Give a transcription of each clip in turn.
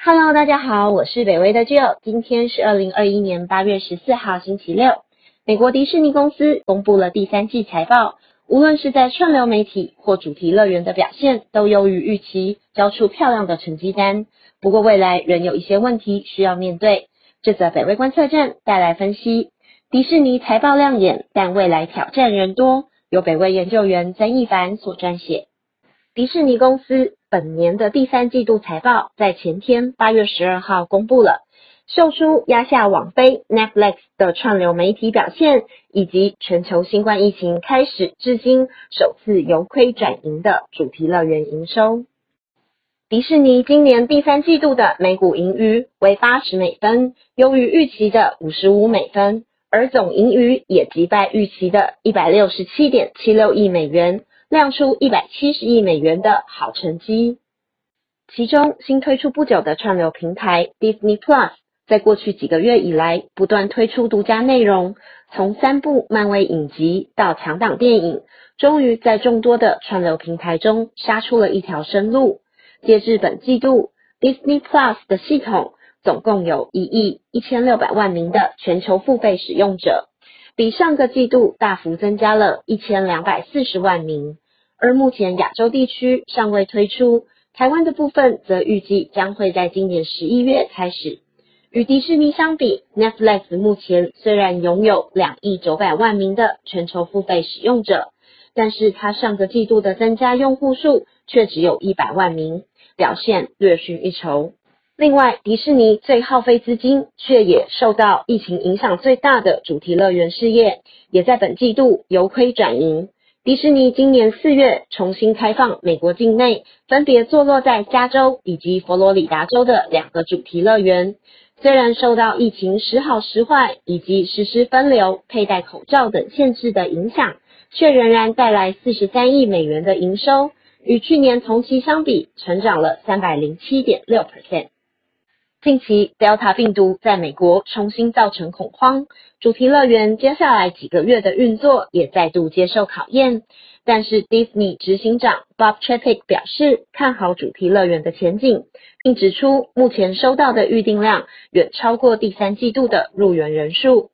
Hello，大家好，我是北威的 Jill，今天是二零二一年八月十四号星期六。美国迪士尼公司公布了第三季财报，无论是在串流媒体或主题乐园的表现，都优于预期，交出漂亮的成绩单。不过未来仍有一些问题需要面对。这则北威观测站带来分析：迪士尼财报亮眼，但未来挑战仍多。由北威研究员曾一凡所撰写。迪士尼公司。本年的第三季度财报在前天八月十二号公布了，秀出压下网飞 Netflix 的串流媒体表现，以及全球新冠疫情开始至今首次由亏转盈的主题乐园营收。迪士尼今年第三季度的每股盈余为八十美分，优于预期的五十五美分，而总盈余也击败预期的一百六十七点七六亿美元。亮出一百七十亿美元的好成绩。其中新推出不久的串流平台 Disney Plus，在过去几个月以来不断推出独家内容，从三部漫威影集到强档电影，终于在众多的串流平台中杀出了一条生路。截至本季度，Disney Plus 的系统总共有一亿一千六百万名的全球付费使用者。比上个季度大幅增加了一千两百四十万名，而目前亚洲地区尚未推出，台湾的部分则预计将会在今年十一月开始。与迪士尼相比，Netflix 目前虽然拥有两亿九百万名的全球付费使用者，但是它上个季度的增加用户数却只有一百万名，表现略逊一筹。另外，迪士尼最耗费资金，却也受到疫情影响最大的主题乐园事业，也在本季度由亏转盈。迪士尼今年四月重新开放美国境内，分别坐落在加州以及佛罗里达州的两个主题乐园，虽然受到疫情时好时坏以及实施分流、佩戴口罩等限制的影响，却仍然带来四十三亿美元的营收，与去年同期相比，成长了三百零七点六 percent。近期，Delta 病毒在美国重新造成恐慌，主题乐园接下来几个月的运作也再度接受考验。但是，Disney 执行长 Bob Chapek 表示看好主题乐园的前景，并指出目前收到的预订量远超过第三季度的入园人数。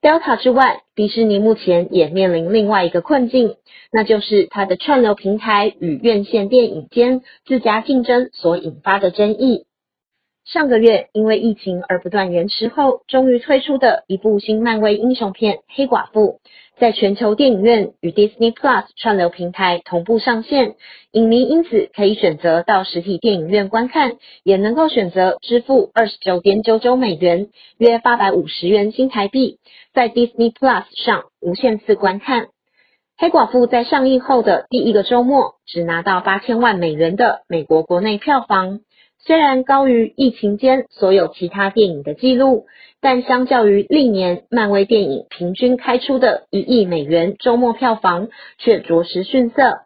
Delta 之外，迪士尼目前也面临另外一个困境，那就是它的串流平台与院线电影间自家竞争所引发的争议。上个月因为疫情而不断延迟后，终于推出的一部新漫威英雄片《黑寡妇》，在全球电影院与 Disney Plus 串流平台同步上线，影迷因此可以选择到实体电影院观看，也能够选择支付二十九点九九美元（约八百五十元新台币）在 Disney Plus 上无限次观看。《黑寡妇》在上映后的第一个周末，只拿到八千万美元的美国国内票房。虽然高于疫情间所有其他电影的记录，但相较于历年漫威电影平均开出的一亿美元周末票房，却着实逊色。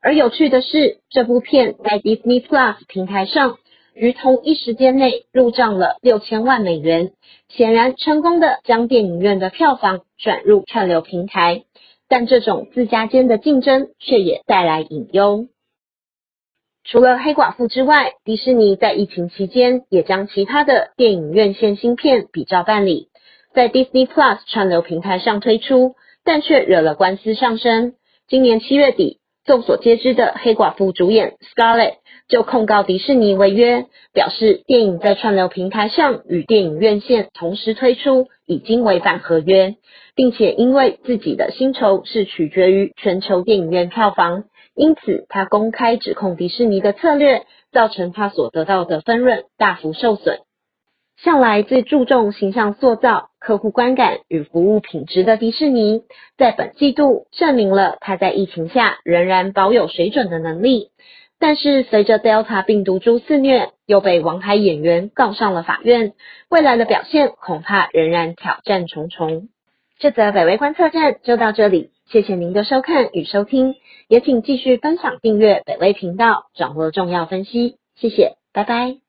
而有趣的是，这部片在 Disney Plus 平台上，于同一时间内入账了六千万美元，显然成功的将电影院的票房转入串流平台。但这种自家间的竞争，却也带来隐忧。除了黑寡妇之外，迪士尼在疫情期间也将其他的电影院线新片比照办理，在 Disney Plus 串流平台上推出，但却惹了官司上升。今年七月底，众所皆知的黑寡妇主演 Scarlett 就控告迪士尼违约，表示电影在串流平台上与电影院线同时推出已经违反合约，并且因为自己的薪酬是取决于全球电影院票房。因此，他公开指控迪士尼的策略造成他所得到的分润大幅受损。向来最注重形象塑造、客户观感与服务品质的迪士尼，在本季度证明了他在疫情下仍然保有水准的能力。但是，随着 Delta 病毒株肆虐，又被王牌演员告上了法院，未来的表现恐怕仍然挑战重重。这则北威观测站就到这里，谢谢您的收看与收听。也请继续分享、订阅北威频道，掌握重要分析。谢谢，拜拜。